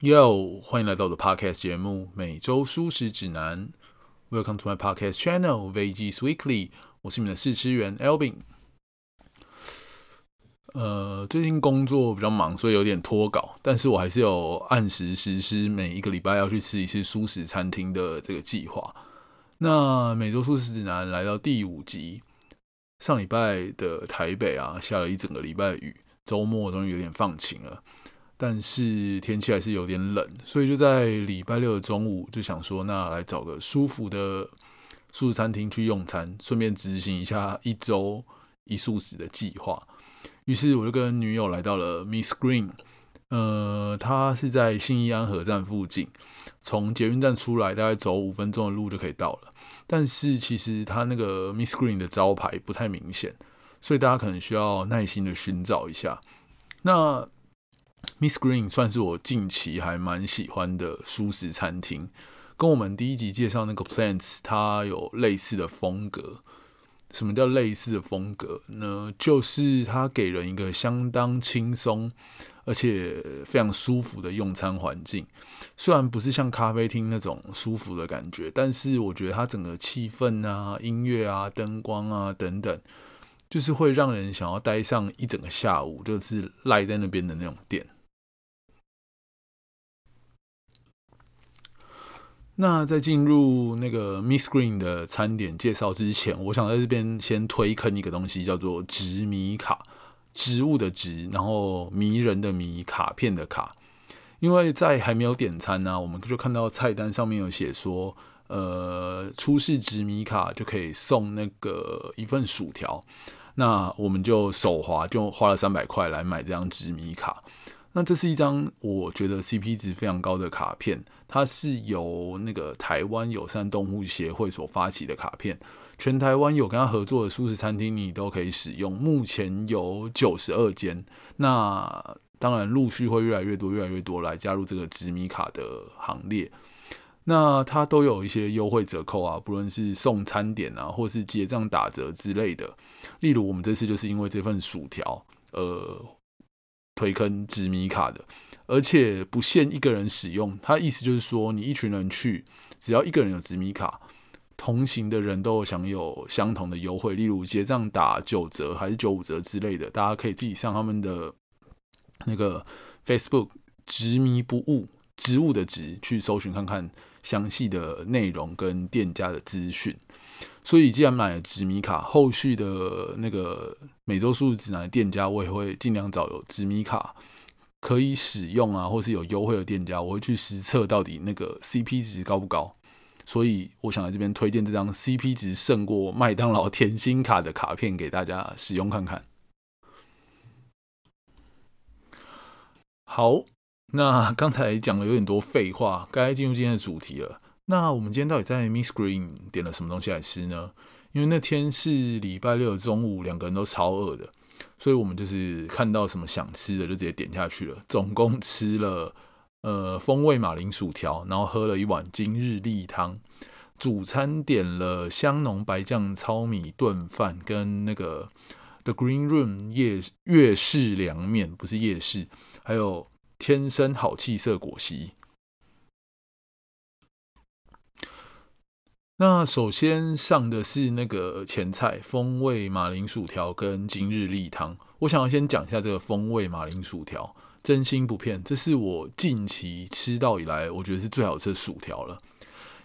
Yo，欢迎来到我的 Podcast 节目《每周舒适指南》。Welcome to my podcast channel VG Weekly。我是你们的试吃员 Albin。呃，最近工作比较忙，所以有点拖稿，但是我还是有按时实施每一个礼拜要去吃一次舒适餐厅的这个计划。那每周舒适指南来到第五集，上礼拜的台北啊，下了一整个礼拜雨，周末终于有点放晴了。但是天气还是有点冷，所以就在礼拜六的中午就想说，那来找个舒服的素食餐厅去用餐，顺便执行一下一周一素食的计划。于是我就跟女友来到了 Miss Green，呃，它是在信义安和站附近，从捷运站出来大概走五分钟的路就可以到了。但是其实它那个 Miss Green 的招牌不太明显，所以大家可能需要耐心的寻找一下。那 Miss Green 算是我近期还蛮喜欢的舒适餐厅，跟我们第一集介绍那个 Plants 它有类似的风格。什么叫类似的风格呢？就是它给人一个相当轻松而且非常舒服的用餐环境。虽然不是像咖啡厅那种舒服的感觉，但是我觉得它整个气氛啊、音乐啊、灯光啊等等，就是会让人想要待上一整个下午，就是赖在那边的那种店。那在进入那个 Miss Green 的餐点介绍之前，我想在这边先推坑一个东西，叫做植迷卡，植物的植，然后迷人的迷，卡片的卡。因为在还没有点餐呢，我们就看到菜单上面有写说，呃，出示纸迷卡就可以送那个一份薯条。那我们就手滑，就花了三百块来买这张纸迷卡。那这是一张我觉得 CP 值非常高的卡片，它是由那个台湾友善动物协会所发起的卡片，全台湾有跟他合作的素食餐厅你都可以使用，目前有九十二间，那当然陆续会越来越多越来越多来加入这个纸米卡的行列，那它都有一些优惠折扣啊，不论是送餐点啊，或是结账打折之类的，例如我们这次就是因为这份薯条，呃。推坑紫米卡的，而且不限一个人使用。他意思就是说，你一群人去，只要一个人有紫米卡，同行的人都享有相同的优惠，例如结账打九折还是九五折之类的。大家可以自己上他们的那个 Facebook“ 执迷不悟”植物的“植”去搜寻看看详细的内容跟店家的资讯。所以，既然买了紫米卡，后续的那个每周数字指南店家，我也会尽量找有紫米卡可以使用啊，或是有优惠的店家，我会去实测到底那个 CP 值高不高。所以，我想在这边推荐这张 CP 值胜过麦当劳甜心卡的卡片给大家使用看看。好，那刚才讲了有点多废话，该进入今天的主题了。那我们今天到底在 Miss Green 点了什么东西来吃呢？因为那天是礼拜六中午，两个人都超饿的，所以我们就是看到什么想吃的就直接点下去了。总共吃了呃风味马铃薯条，然后喝了一碗今日例汤。主餐点了香浓白酱糙米炖饭，跟那个 The Green Room 夜粤式凉面，不是夜市，还有天生好气色果昔。那首先上的是那个前菜风味马铃薯条跟今日例汤。我想要先讲一下这个风味马铃薯条，真心不骗，这是我近期吃到以来我觉得是最好吃的薯条了。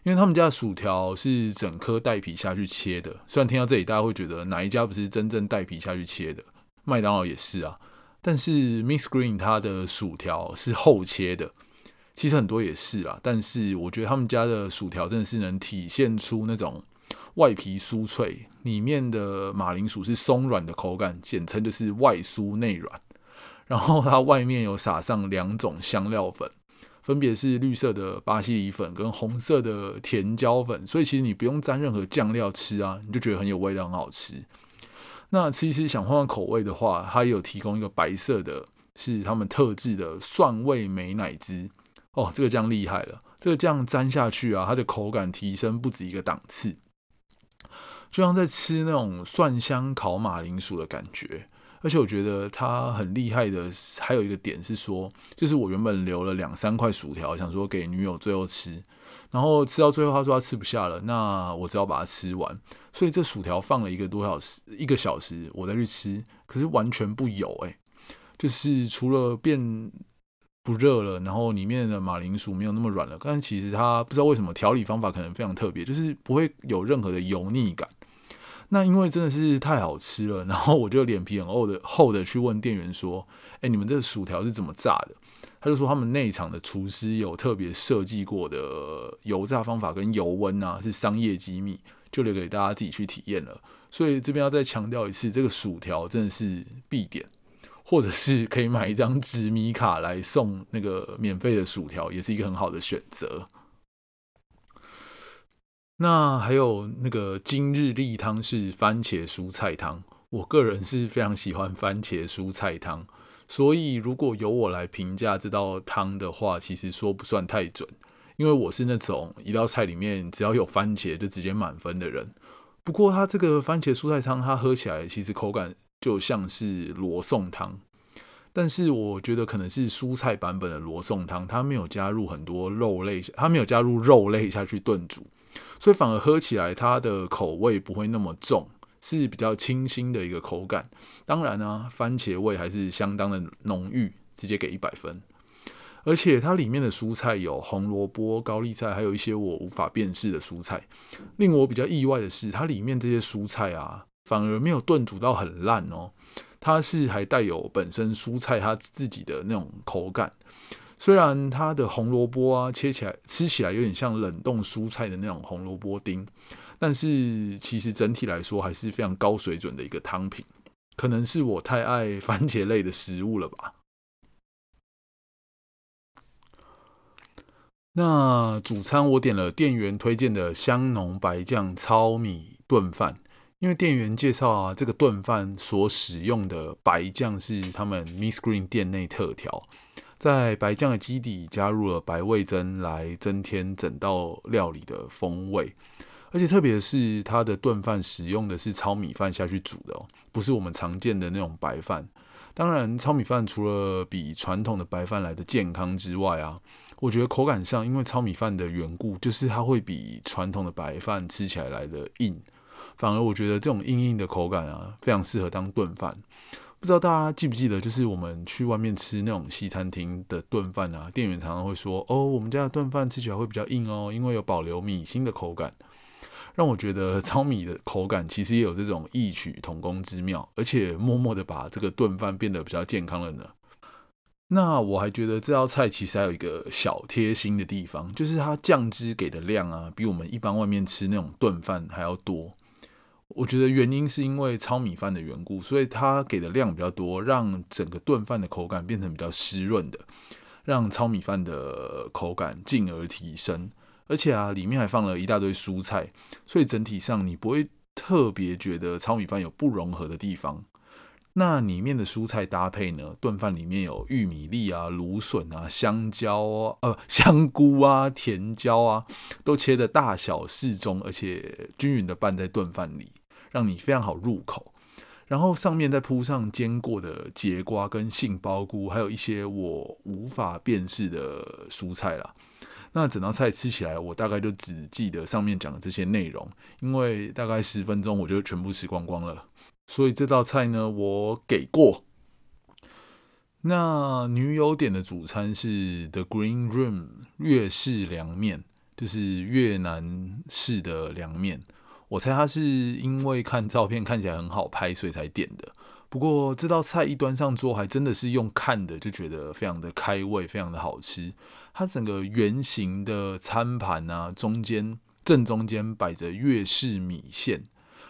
因为他们家的薯条是整颗带皮下去切的，虽然听到这里大家会觉得哪一家不是真正带皮下去切的，麦当劳也是啊，但是 Miss Green 它的薯条是厚切的。其实很多也是啦，但是我觉得他们家的薯条真的是能体现出那种外皮酥脆，里面的马铃薯是松软的口感，简称就是外酥内软。然后它外面有撒上两种香料粉，分别是绿色的巴西里粉跟红色的甜椒粉，所以其实你不用沾任何酱料吃啊，你就觉得很有味道，很好吃。那其实想换换口味的话，它有提供一个白色的，是他们特制的蒜味美奶汁。哦，这个酱厉害了！这个酱沾下去啊，它的口感提升不止一个档次，就像在吃那种蒜香烤马铃薯的感觉。而且我觉得它很厉害的，还有一个点是说，就是我原本留了两三块薯条，想说给女友最后吃，然后吃到最后他说他吃不下了，那我只好把它吃完。所以这薯条放了一个多小时，一个小时我再去吃，可是完全不油诶，就是除了变不热了，然后里面的马铃薯没有那么软了，但其实它不知道为什么调理方法可能非常特别，就是不会有任何的油腻感。那因为真的是太好吃了，然后我就脸皮很厚的厚的去问店员说：“哎，你们这个薯条是怎么炸的？”他就说他们内场的厨师有特别设计过的油炸方法跟油温啊，是商业机密，就留给大家自己去体验了。所以这边要再强调一次，这个薯条真的是必点，或者是可以买一张纸米卡来送那个免费的薯条，也是一个很好的选择。那还有那个今日例汤是番茄蔬菜汤，我个人是非常喜欢番茄蔬菜汤，所以如果由我来评价这道汤的话，其实说不算太准，因为我是那种一道菜里面只要有番茄就直接满分的人。不过它这个番茄蔬菜汤，它喝起来其实口感就像是罗宋汤，但是我觉得可能是蔬菜版本的罗宋汤，它没有加入很多肉类，它没有加入肉类下去炖煮。所以反而喝起来，它的口味不会那么重，是比较清新的一个口感。当然呢，番茄味还是相当的浓郁，直接给一百分。而且它里面的蔬菜有红萝卜、高丽菜，还有一些我无法辨识的蔬菜。令我比较意外的是，它里面这些蔬菜啊，反而没有炖煮到很烂哦，它是还带有本身蔬菜它自己的那种口感。虽然它的红萝卜啊切起来吃起来有点像冷冻蔬菜的那种红萝卜丁，但是其实整体来说还是非常高水准的一个汤品。可能是我太爱番茄类的食物了吧。那主餐我点了店员推荐的香浓白酱糙米炖饭，因为店员介绍啊，这个炖饭所使用的白酱是他们 Miss Green 店内特调。在白酱的基底加入了白味增，来增添整道料理的风味。而且特别是，它的炖饭使用的是糙米饭下去煮的哦，不是我们常见的那种白饭。当然，糙米饭除了比传统的白饭来的健康之外啊，我觉得口感上，因为糙米饭的缘故，就是它会比传统的白饭吃起来来的硬。反而我觉得这种硬硬的口感啊，非常适合当炖饭。不知道大家记不记得，就是我们去外面吃那种西餐厅的炖饭啊，店员常常会说：“哦，我们家的炖饭吃起来会比较硬哦，因为有保留米心的口感。”让我觉得 糙米的口感其实也有这种异曲同工之妙，而且默默的把这个炖饭变得比较健康了呢。那我还觉得这道菜其实还有一个小贴心的地方，就是它酱汁给的量啊，比我们一般外面吃那种炖饭还要多。我觉得原因是因为糙米饭的缘故，所以它给的量比较多，让整个炖饭的口感变成比较湿润的，让糙米饭的口感进而提升。而且啊，里面还放了一大堆蔬菜，所以整体上你不会特别觉得糙米饭有不融合的地方。那里面的蔬菜搭配呢？炖饭里面有玉米粒啊、芦笋啊、香蕉啊、呃 香菇啊、甜椒啊，都切的大小适中，而且均匀的拌在炖饭里。让你非常好入口，然后上面再铺上煎过的节瓜跟杏鲍菇，还有一些我无法辨识的蔬菜啦。那整道菜吃起来，我大概就只记得上面讲的这些内容，因为大概十分钟我就全部吃光光了。所以这道菜呢，我给过。那女友点的主餐是 The Green Room 越式凉面，就是越南式的凉面。我猜他是因为看照片看起来很好拍，所以才点的。不过这道菜一端上桌，还真的是用看的就觉得非常的开胃，非常的好吃。它整个圆形的餐盘啊，中间正中间摆着粤式米线，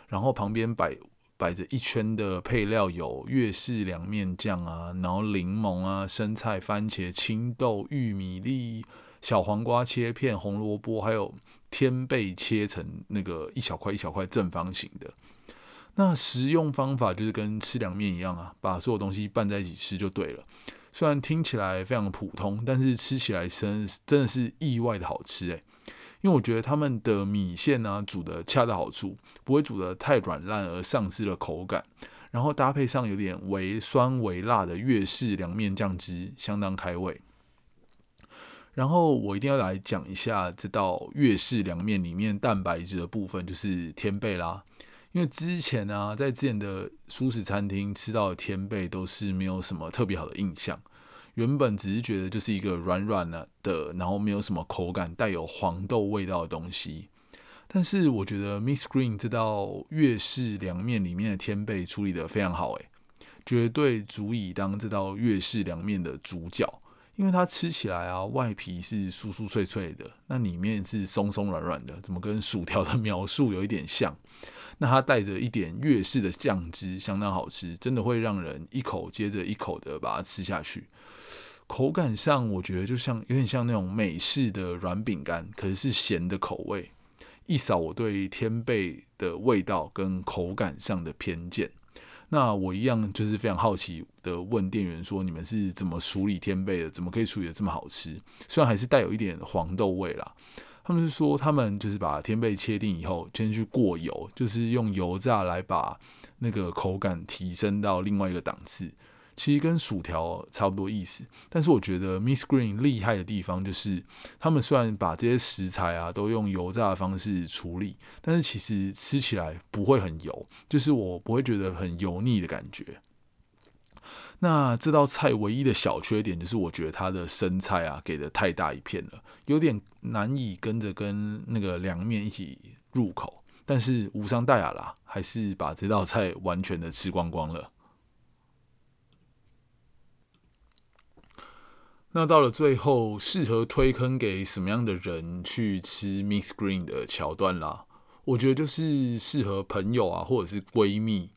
然后旁边摆摆着一圈的配料，有粤式凉面酱啊，然后柠檬啊、生菜、番茄、青豆、玉米粒、小黄瓜切片、红萝卜，还有。天贝切成那个一小块一小块正方形的，那食用方法就是跟吃凉面一样啊，把所有东西拌在一起吃就对了。虽然听起来非常普通，但是吃起来真真的是意外的好吃诶。因为我觉得他们的米线呢煮的恰到好处，不会煮的太软烂而丧失了口感，然后搭配上有点微酸微辣的粤式凉面酱汁，相当开胃。然后我一定要来讲一下这道粤式凉面里面蛋白质的部分，就是天贝啦。因为之前呢，在之前的舒适餐厅吃到的天贝都是没有什么特别好的印象，原本只是觉得就是一个软软的的，然后没有什么口感，带有黄豆味道的东西。但是我觉得 Miss Green 这道粤式凉面里面的天贝处理的非常好，诶，绝对足以当这道粤式凉面的主角。因为它吃起来啊，外皮是酥酥脆脆的，那里面是松松软软的，怎么跟薯条的 描述有一点像？那它带着一点粤式的酱汁，相当好吃，真的会让人一口接着一口的把它吃下去。口感上，我觉得就像有点像那种美式的软饼干，可是是咸的口味。一扫我对天贝的味道跟口感上的偏见。那我一样就是非常好奇的问店员说：“你们是怎么处理天贝的？怎么可以处理的这么好吃？虽然还是带有一点黄豆味啦。”他们是说，他们就是把天贝切定以后，先去过油，就是用油炸来把那个口感提升到另外一个档次。其实跟薯条差不多意思，但是我觉得 Miss Green 厉害的地方就是，他们虽然把这些食材啊都用油炸的方式处理，但是其实吃起来不会很油，就是我不会觉得很油腻的感觉。那这道菜唯一的小缺点就是，我觉得它的生菜啊给的太大一片了，有点难以跟着跟那个凉面一起入口。但是无伤大雅啦，还是把这道菜完全的吃光光了。那到了最后，适合推坑给什么样的人去吃 Miss Green 的桥段啦？我觉得就是适合朋友啊，或者是闺蜜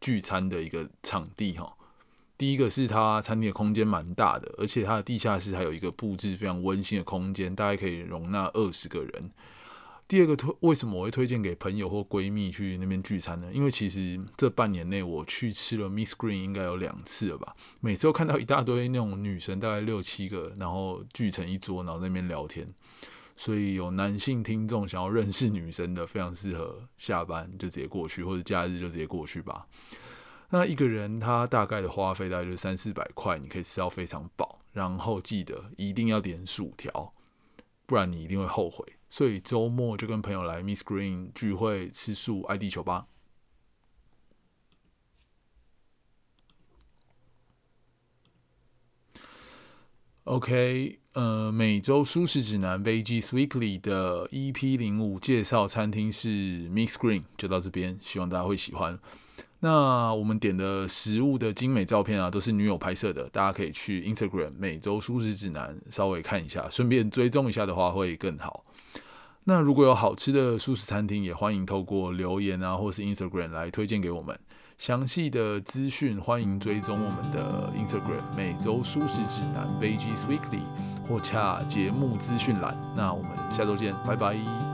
聚餐的一个场地哈。第一个是它餐厅的空间蛮大的，而且它的地下室还有一个布置非常温馨的空间，大概可以容纳二十个人。第二个推为什么我会推荐给朋友或闺蜜去那边聚餐呢？因为其实这半年内我去吃了 Miss Green 应该有两次了吧。每次都看到一大堆那种女生，大概六七个，然后聚成一桌，然后那边聊天。所以有男性听众想要认识女生的，非常适合下班就直接过去，或者假日就直接过去吧。那一个人他大概的花费大概就三四百块，你可以吃到非常饱。然后记得一定要点薯条，不然你一定会后悔。所以周末就跟朋友来 Miss Green 聚会吃素爱地球吧。OK，呃，每周舒适指南 Veggies Weekly 的 EP 零五介绍餐厅是 Miss Green，就到这边，希望大家会喜欢。那我们点的食物的精美照片啊，都是女友拍摄的，大家可以去 Instagram 每周舒适指南稍微看一下，顺便追踪一下的话会更好。那如果有好吃的素食餐厅，也欢迎透过留言啊，或是 Instagram 来推荐给我们。详细的资讯欢迎追踪我们的 Instagram 每周素食指南 Veggies Weekly 或洽节目资讯栏。那我们下周见，拜拜。